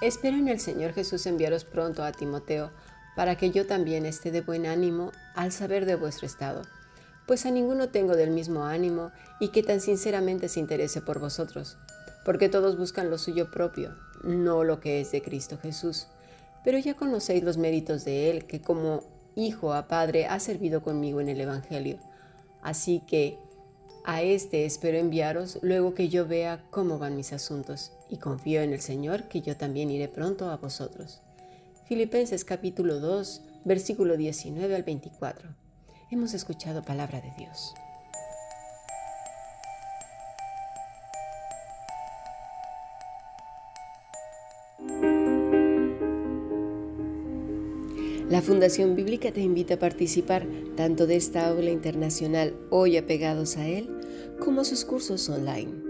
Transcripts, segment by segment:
Espero en el Señor Jesús enviaros pronto a Timoteo, para que yo también esté de buen ánimo al saber de vuestro estado, pues a ninguno tengo del mismo ánimo y que tan sinceramente se interese por vosotros, porque todos buscan lo suyo propio, no lo que es de Cristo Jesús. Pero ya conocéis los méritos de Él, que como hijo a padre ha servido conmigo en el Evangelio. Así que a este espero enviaros luego que yo vea cómo van mis asuntos, y confío en el Señor que yo también iré pronto a vosotros. Filipenses capítulo 2, versículo 19 al 24. Hemos escuchado palabra de Dios. La Fundación Bíblica te invita a participar tanto de esta aula internacional hoy apegados a él, como sus cursos online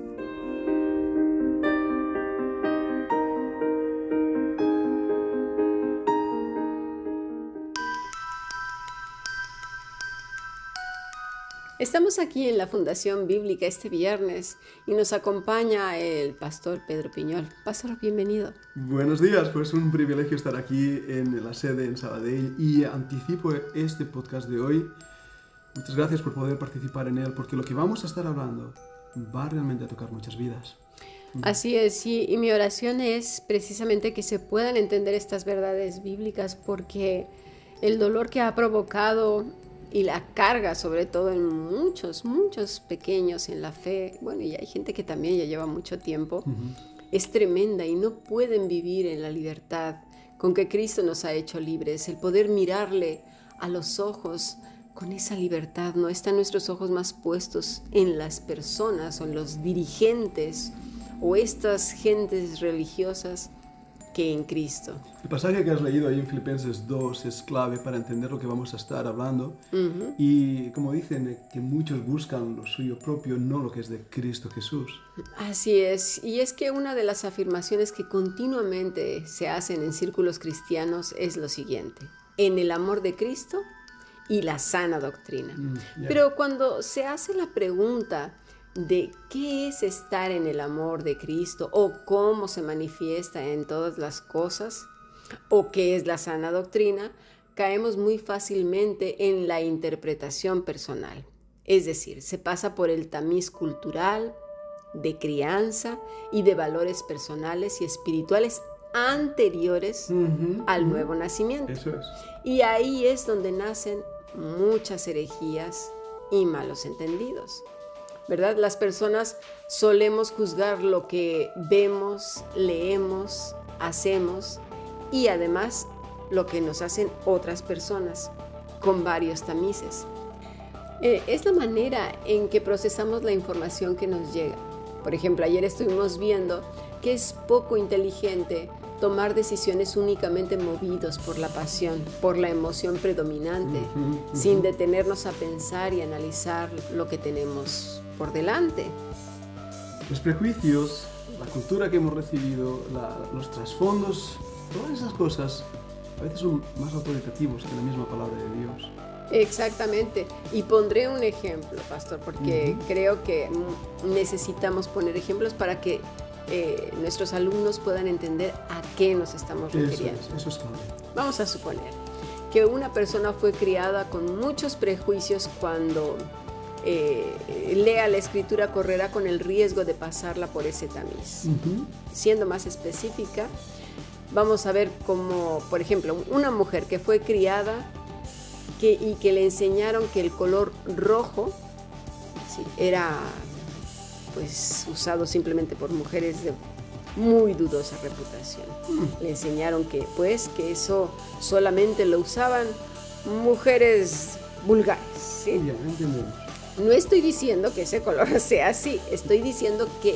Estamos aquí en la Fundación Bíblica este viernes y nos acompaña el pastor Pedro Piñol. Pastor, bienvenido. Buenos días, pues un privilegio estar aquí en la sede en Sabadell y anticipo este podcast de hoy. Muchas gracias por poder participar en él porque lo que vamos a estar hablando va realmente a tocar muchas vidas. Así es, y mi oración es precisamente que se puedan entender estas verdades bíblicas porque el dolor que ha provocado y la carga sobre todo en muchos, muchos pequeños en la fe, bueno, y hay gente que también ya lleva mucho tiempo, es tremenda y no pueden vivir en la libertad con que Cristo nos ha hecho libres, el poder mirarle a los ojos con esa libertad, no están nuestros ojos más puestos en las personas o en los dirigentes o estas gentes religiosas que en Cristo. El pasaje que has leído ahí en Filipenses 2 es clave para entender lo que vamos a estar hablando. Y como dicen, que muchos buscan lo suyo propio, no lo que es de Cristo Jesús. Así es. Y es que una de las afirmaciones que continuamente se hacen en círculos cristianos es lo siguiente. En el amor de Cristo y la sana doctrina. Mm, Pero cuando se hace la pregunta, de qué es estar en el amor de Cristo o cómo se manifiesta en todas las cosas o qué es la sana doctrina, caemos muy fácilmente en la interpretación personal. Es decir, se pasa por el tamiz cultural, de crianza y de valores personales y espirituales anteriores al nuevo nacimiento. Y ahí es donde nacen muchas herejías y malos entendidos. ¿Verdad? Las personas solemos juzgar lo que vemos, leemos, hacemos y además lo que nos hacen otras personas con varios tamices. Eh, es la manera en que procesamos la información que nos llega. Por ejemplo, ayer estuvimos viendo que es poco inteligente tomar decisiones únicamente movidos por la pasión, por la emoción predominante, sin detenernos a pensar y analizar lo que tenemos por delante. Los prejuicios, la cultura que hemos recibido, los trasfondos, todas esas cosas a veces son más autoritativos que la misma palabra de Dios. Exactamente. Y pondré un ejemplo, pastor, porque creo que necesitamos poner ejemplos para que eh, nuestros alumnos puedan entender a qué nos estamos refiriendo. eso es clave. Vamos a suponer que una persona fue criada con muchos prejuicios cuando eh, lea la escritura correrá con el riesgo de pasarla por ese tamiz. Siendo más específica, vamos a ver como, por ejemplo, una mujer que fue criada y que le enseñaron que el color rojo era pues usado simplemente por mujeres de muy dudosa reputación. Mm. Le enseñaron que pues que eso solamente lo usaban mujeres vulgares. ¿sí? No estoy diciendo que ese color sea así, estoy diciendo que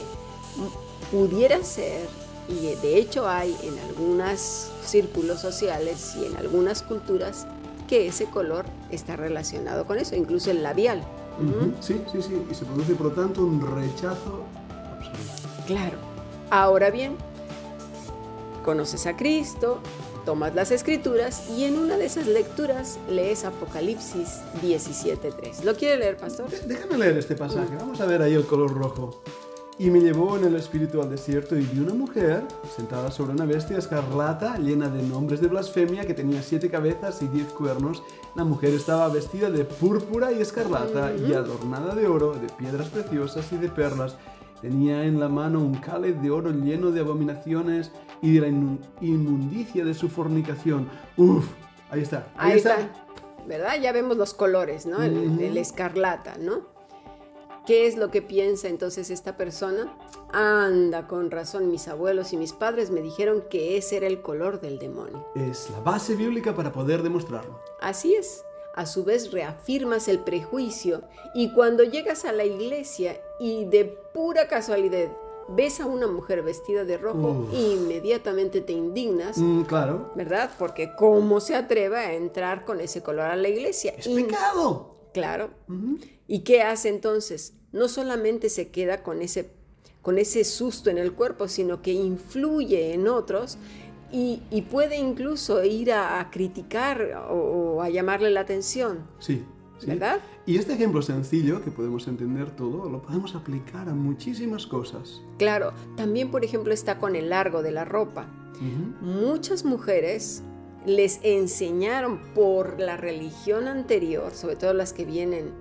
pudiera ser, y de hecho hay en algunos círculos sociales y en algunas culturas, que ese color está relacionado con eso, incluso el labial. Sí, sí, sí. Y se produce, por lo tanto, un rechazo absoluto. Claro. Ahora bien, conoces a Cristo, tomas las escrituras y en una de esas lecturas lees Apocalipsis 17.3. ¿Lo quiere leer, pastor? Déjame leer este pasaje. Vamos a ver ahí el color rojo. Y me llevó en el espíritu al desierto y vi una mujer sentada sobre una bestia escarlata llena de nombres de blasfemia que tenía siete cabezas y diez cuernos. La mujer estaba vestida de púrpura y escarlata y adornada de oro, de piedras preciosas y de perlas. Tenía en la mano un cáliz de oro lleno de abominaciones y de la inmundicia de su fornicación. Uf, ahí está. Ahí, está. ¿Verdad? Ya vemos los colores, ¿no? el escarlata, ¿no? ¿Qué es lo que piensa entonces esta persona? Anda, con razón, mis abuelos y mis padres me dijeron que ese era el color del demonio. Es la base bíblica para poder demostrarlo. Así es. A su vez reafirmas el prejuicio y cuando llegas a la iglesia y de pura casualidad ves a una mujer vestida de rojo, inmediatamente te indignas. Mm, claro. ¿Verdad? Porque ¿cómo se atreve a entrar con ese color a la iglesia? Es pecado. Claro. ¿Y qué hace entonces? No solamente se queda con ese, con ese susto en el cuerpo, sino que influye en otros y, puede incluso ir a, criticar o, a llamarle la atención. Sí, ¿Verdad? Y este ejemplo sencillo, que podemos entender todo, lo podemos aplicar a muchísimas cosas. Claro, también por ejemplo está con el largo de la ropa. Muchas mujeres les enseñaron por la religión anterior, sobre todo las que vienen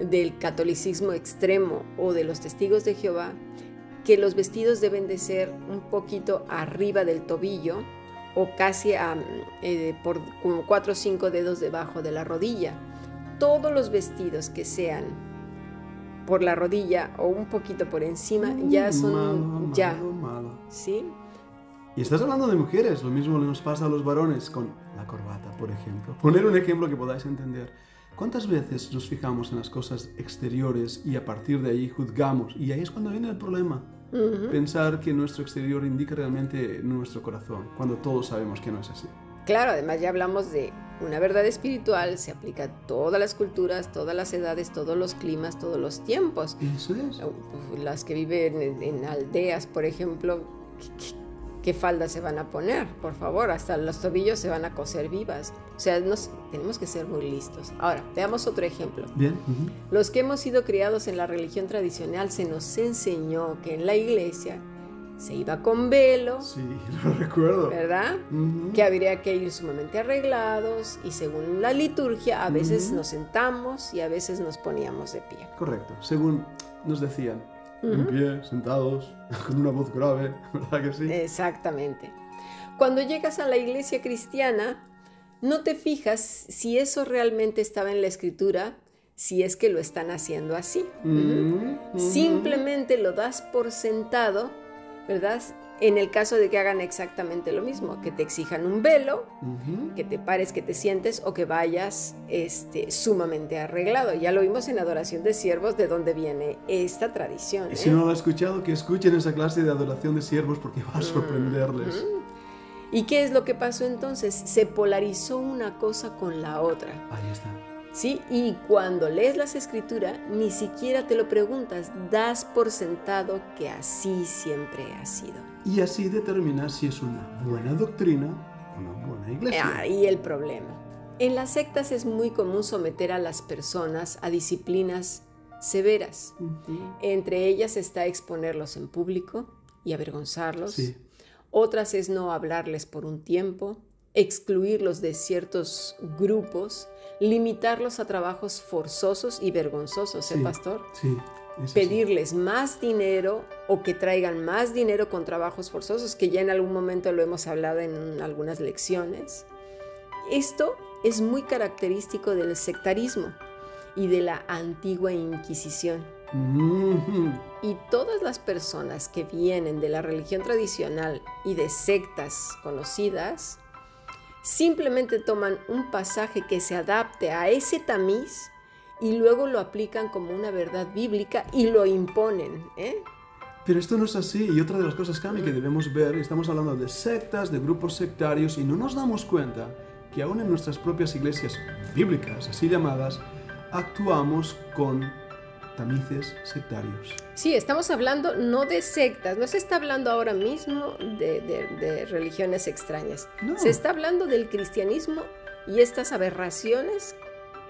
del catolicismo extremo o de los testigos de Jehová, que los vestidos deben de ser un poquito arriba del tobillo o casi eh, por como cuatro o cinco dedos debajo de la rodilla. Todos los vestidos que sean por la rodilla o un poquito por encima ya son ya ¿sí? Y estás hablando de mujeres, lo mismo nos pasa a los varones con la corbata, por ejemplo. Poner un ejemplo que podáis entender. ¿Cuántas veces nos fijamos en las cosas exteriores y a partir de ahí juzgamos? Y ahí es cuando viene el problema. Pensar que nuestro exterior indica realmente nuestro corazón, cuando todos sabemos que no es así. Claro, además ya hablamos de una verdad espiritual, se aplica a todas las culturas, todas las edades, todos los climas, todos los tiempos. Eso es. Las que viven en, aldeas, por ejemplo, qué faldas se van a poner, por favor, hasta los tobillos se van a coser vivas. O sea, nos, tenemos que ser muy listos. Ahora, veamos otro ejemplo. Bien. Los que hemos sido criados en la religión tradicional se nos enseñó que en la iglesia se iba con velo. Sí, lo recuerdo. ¿Verdad? Que habría que ir sumamente arreglados y según la liturgia a veces nos sentamos y a veces nos poníamos de pie. Correcto, según nos decían en pie, sentados, con una voz grave, ¿verdad que sí? Exactamente. Cuando llegas a la iglesia cristiana, no te fijas si eso realmente estaba en la escritura, si es que lo están haciendo así. Simplemente lo das por sentado, ¿verdad? En el caso de que hagan exactamente lo mismo, que te exijan un velo, que te pares, que te sientes o que vayas este, sumamente arreglado. Ya lo vimos en Adoración de Siervos, de dónde viene esta tradición. Y si ¿eh? no lo han escuchado, que escuchen esa clase de Adoración de Siervos porque va a sorprenderles. ¿Y qué es lo que pasó entonces? Se polarizó una cosa con la otra. Ahí está. ¿Sí? Y cuando lees las escrituras, ni siquiera te lo preguntas, das por sentado que así siempre ha sido. Y así determinas si es una buena doctrina o una buena iglesia. Ahí el problema. En las sectas es muy común someter a las personas a disciplinas severas. Entre ellas está exponerlos en público y avergonzarlos. Otras es no hablarles por un tiempo, excluirlos de ciertos grupos, limitarlos a trabajos forzosos y vergonzosos, ¿eh, pastor? Sí. Pedirles más dinero o que traigan más dinero con trabajos forzosos, que ya en algún momento lo hemos hablado en algunas lecciones. Esto es muy característico del sectarismo y de la antigua Inquisición. Y todas las personas que vienen de la religión tradicional y de sectas conocidas, simplemente toman un pasaje que se adapte a ese tamiz y luego lo aplican como una verdad bíblica y lo imponen. ¿eh? Pero esto no es así. Y otra de las cosas, Cami, que debemos ver, estamos hablando de sectas, de grupos sectarios, y no nos damos cuenta que aún en nuestras propias iglesias bíblicas, así llamadas, actuamos con tamices sectarios. Sí, estamos hablando no de sectas, no se está hablando ahora mismo de, de- de religiones extrañas. No. Se está hablando del cristianismo y estas aberraciones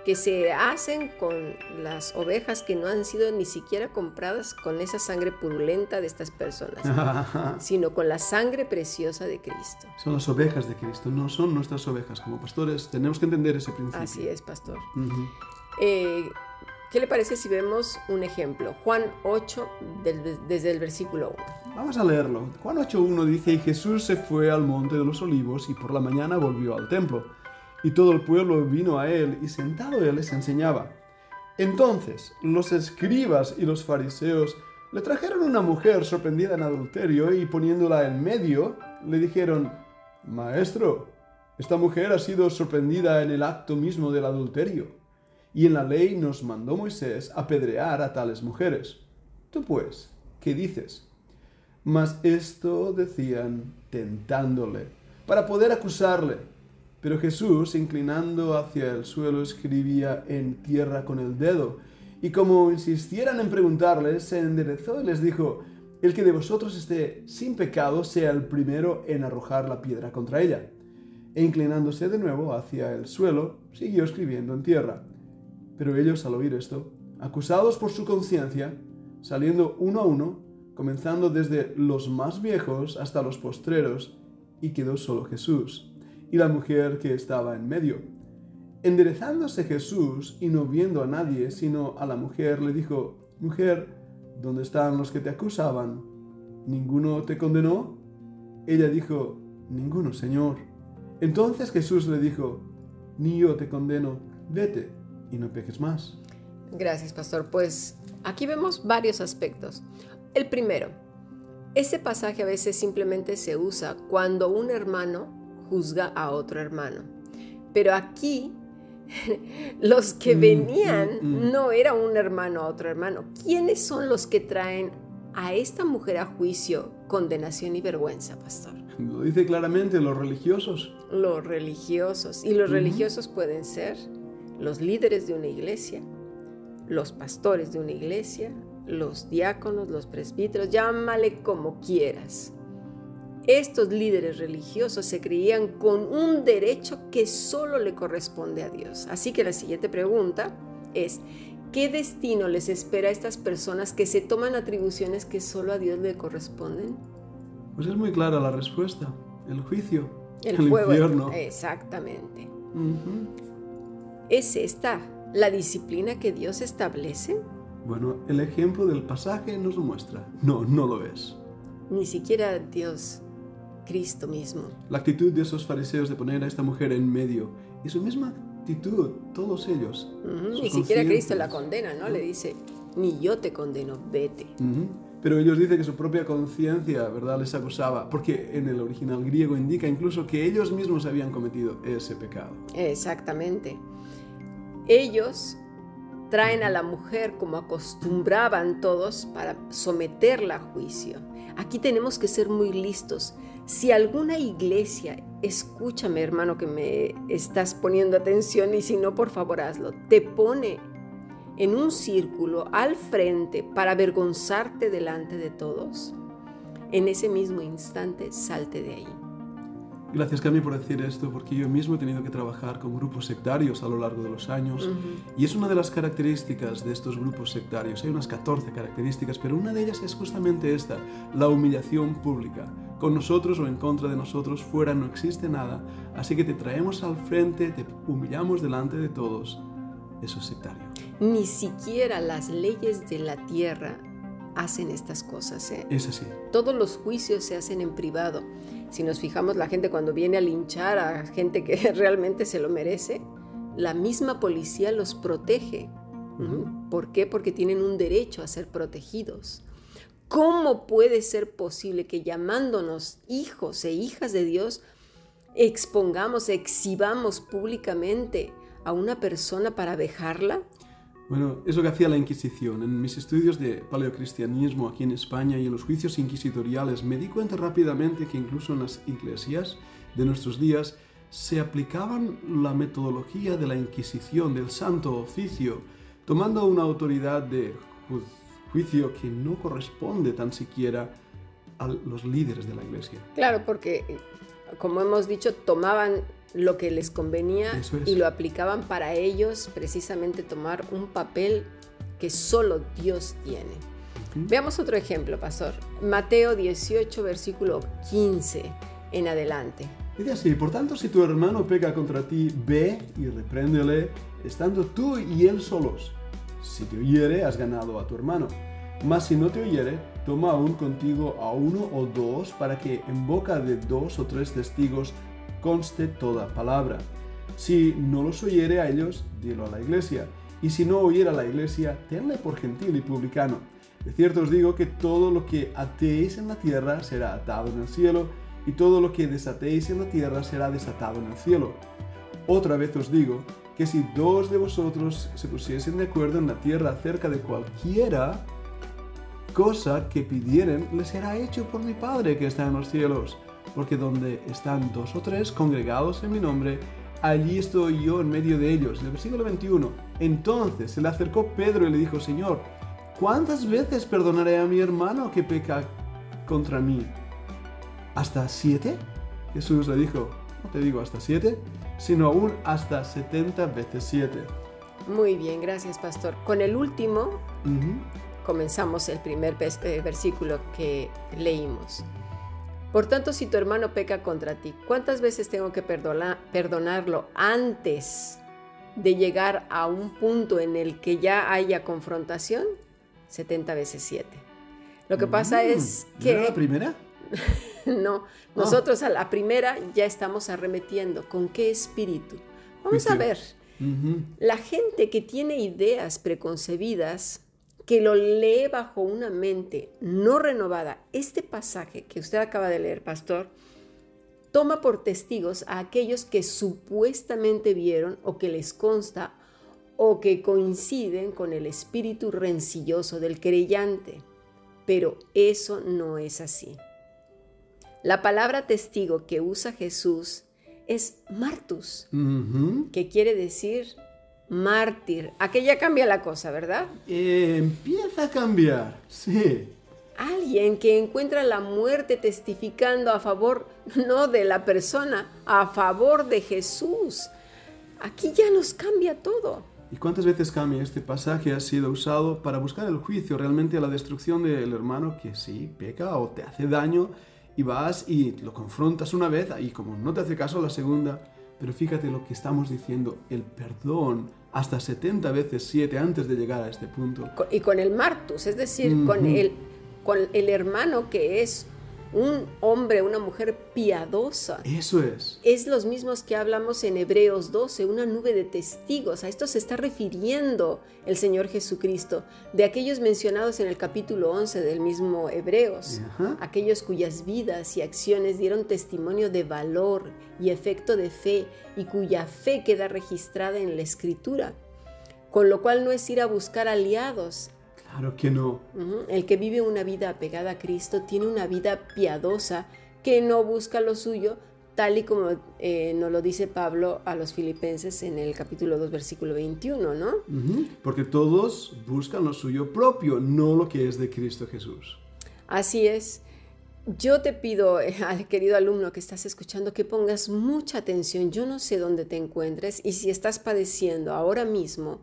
que se hacen con las ovejas que no han sido ni siquiera compradas con esa sangre purulenta de estas personas, sino con la sangre preciosa de Cristo. son las ovejas de Cristo, no son nuestras ovejas. Como pastores tenemos que entender ese principio. Así es, pastor. Eh, ¿Qué le parece si vemos un ejemplo? Juan 8, del- desde el versículo 1. Vamos a leerlo. Juan 8.1 dice, y Jesús se fue al monte de los olivos y por la mañana volvió al templo. Y todo el pueblo vino a él y sentado él les enseñaba. Entonces los escribas y los fariseos le trajeron una mujer sorprendida en adulterio y poniéndola en medio, le dijeron, Maestro, esta mujer ha sido sorprendida en el acto mismo del adulterio. Y en la ley nos mandó Moisés apedrear a tales mujeres. Tú pues, ¿qué dices? Mas esto decían tentándole, para poder acusarle. Pero Jesús, inclinando hacia el suelo, escribía en tierra con el dedo. Y como insistieran en preguntarle, se enderezó y les dijo, el que de vosotros esté sin pecado sea el primero en arrojar la piedra contra ella. E inclinándose de nuevo hacia el suelo, siguió escribiendo en tierra. Pero ellos al oír esto, acusados por su conciencia, saliendo uno a uno, comenzando desde los más viejos hasta los postreros, y quedó solo Jesús, y la mujer que estaba en medio. Enderezándose Jesús y no viendo a nadie, sino a la mujer, le dijo, Mujer, ¿dónde están los que te acusaban? ¿Ninguno te condenó? Ella dijo, Ninguno, Señor. Entonces Jesús le dijo, Ni yo te condeno, vete y no peques más. Gracias, pastor. Pues aquí vemos varios aspectos. El primero, ese pasaje a veces simplemente se usa cuando un hermano juzga a otro hermano. Pero aquí los que Mm, venían mm, mm. no era un hermano a otro hermano. ¿Quiénes son los que traen a esta mujer a juicio condenación y vergüenza, pastor? Lo dice claramente los religiosos. Los religiosos. Y los religiosos pueden ser los líderes de una iglesia, los pastores de una iglesia, los diáconos, los presbíteros, llámale como quieras. Estos líderes religiosos se creían con un derecho que solo le corresponde a Dios. Así que la siguiente pregunta es, ¿qué destino les espera a estas personas que se toman atribuciones que solo a Dios le corresponden? Pues es muy clara la respuesta. El juicio. El, fuego. infierno. Exactamente. Ujú. ¿Es esta la disciplina que Dios establece? Bueno, el ejemplo del pasaje nos lo muestra. No, no lo es. Ni siquiera Dios, Cristo mismo. La actitud de esos fariseos de poner a esta mujer en medio y su misma actitud, todos ellos. Ni siquiera Cristo la condena, ¿no? Le dice, ni yo te condeno, vete. Ujú. Pero ellos dicen que su propia conciencia, ¿verdad?, les acusaba, porque en el original griego indica incluso que ellos mismos habían cometido ese pecado. Exactamente. Ellos traen a la mujer como acostumbraban todos para someterla a juicio. Aquí tenemos que ser muy listos. Si alguna iglesia, escúchame hermano que me estás poniendo atención y si no, por favor hazlo, te pone en un círculo al frente para avergonzarte delante de todos, en ese mismo instante salte de ahí. Gracias Cami por decir esto, porque yo mismo he tenido que trabajar con grupos sectarios a lo largo de los años. Y es una de las características de estos grupos sectarios. Hay unas 14 características, pero una de ellas es justamente esta, la humillación pública. Con nosotros o en contra de nosotros, fuera no existe nada. Así que te traemos al frente, te humillamos delante de todos. Eso es sectario. Ni siquiera las leyes de la tierra hacen estas cosas. ¿eh? Es así. Todos los juicios se hacen en privado. Si nos fijamos, la gente cuando viene a linchar a gente que realmente se lo merece, la misma policía los protege. ¿Por qué? Porque tienen un derecho a ser protegidos. ¿Cómo puede ser posible que llamándonos hijos e hijas de Dios expongamos, exhibamos públicamente a una persona para dejarla? Bueno, es lo que hacía la Inquisición. En mis estudios de paleocristianismo aquí en España y en los juicios inquisitoriales me di cuenta rápidamente que incluso en las iglesias de nuestros días se aplicaban la metodología de la Inquisición, del Santo Oficio, tomando una autoridad de juicio que no corresponde tan siquiera a los líderes de la iglesia. Claro, porque, como hemos dicho, tomaban lo que les convenía y lo aplicaban para ellos precisamente tomar un papel que solo Dios tiene. Veamos otro ejemplo, pastor. Mateo 18, versículo 15 en adelante. Dice así, por tanto, si tu hermano peca contra ti, ve y repréndele, estando tú y él solos. Si te oyere, has ganado a tu hermano. Mas si no te oyere, toma aún contigo a uno o dos, para que en boca de dos o tres testigos conste toda palabra. Si no los oyere a ellos, dilo a la iglesia. Y si no oyera a la iglesia, tenle por gentil y publicano. De cierto os digo que todo lo que atéis en la tierra será atado en el cielo, y todo lo que desatéis en la tierra será desatado en el cielo. Otra vez os digo que si dos de vosotros se pusiesen de acuerdo en la tierra acerca de cualquiera cosa que pidieren, les será hecho por mi Padre que está en los cielos porque donde están dos o tres congregados en mi nombre, allí estoy yo en medio de ellos. En el versículo 21, entonces se le acercó Pedro y le dijo, Señor, ¿cuántas veces perdonaré a mi hermano que peca contra mí? ¿Hasta siete? Jesús le dijo, no te digo hasta siete, sino aún hasta setenta veces siete. Muy bien, gracias pastor. Con el último comenzamos el primer eh, versículo que leímos. Por tanto, si tu hermano peca contra ti, ¿cuántas veces tengo que perdonarlo antes de llegar a un punto en el que ya haya confrontación? 70 veces 7. Lo que pasa mm, es que... la primera? no, ah. nosotros a la primera ya estamos arremetiendo. ¿Con qué espíritu? Vamos a ver. La gente que tiene ideas preconcebidas que lo lee bajo una mente no renovada, este pasaje que usted acaba de leer, pastor, toma por testigos a aquellos que supuestamente vieron o que les consta o que coinciden con el espíritu rencilloso del creyente. Pero eso no es así. La palabra testigo que usa Jesús es martus, que quiere decir mártir. Aquella cambia la cosa, ¿verdad? Eh, empieza a cambiar, sí. Alguien que encuentra la muerte testificando a favor, no de la persona, a favor de Jesús. Aquí ya nos cambia todo. ¿Y cuántas veces cambia este pasaje ha sido usado para buscar el juicio realmente a la destrucción del hermano que sí peca o te hace daño y vas y lo confrontas una vez y como no te hace caso la segunda, pero fíjate lo que estamos diciendo, el perdón hasta 70 veces 7 antes de llegar a este punto. Y con el martus, es decir, con, el, con el hermano que es un hombre, una mujer piadosa. Eso es. Es los mismos que hablamos en Hebreos 12, una nube de testigos. A esto se está refiriendo el Señor Jesucristo, de aquellos mencionados en el capítulo 11 del mismo Hebreos, aquellos cuyas vidas y acciones dieron testimonio de valor y efecto de fe y cuya fe queda registrada en la Escritura. Con lo cual no es ir a buscar aliados, Claro que no. El que vive una vida apegada a Cristo tiene una vida piadosa que no busca lo suyo, tal y como eh, nos lo dice Pablo a los filipenses en el capítulo 2, versículo 21, ¿no? Porque todos buscan lo suyo propio, no lo que es de Cristo Jesús. Así es. Yo te pido, eh, al querido alumno que estás escuchando, que pongas mucha atención. Yo no sé dónde te encuentres y si estás padeciendo ahora mismo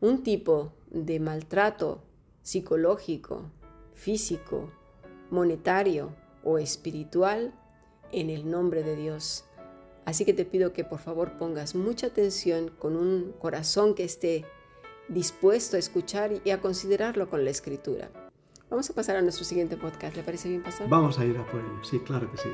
un tipo de maltrato psicológico, físico, monetario o espiritual en el nombre de Dios. Así que te pido que por favor pongas mucha atención con un corazón que esté dispuesto a escuchar y a considerarlo con la escritura. Vamos a pasar a nuestro siguiente podcast. ¿Le parece bien, pasar? Vamos a ir a por ello. Sí, claro que sí.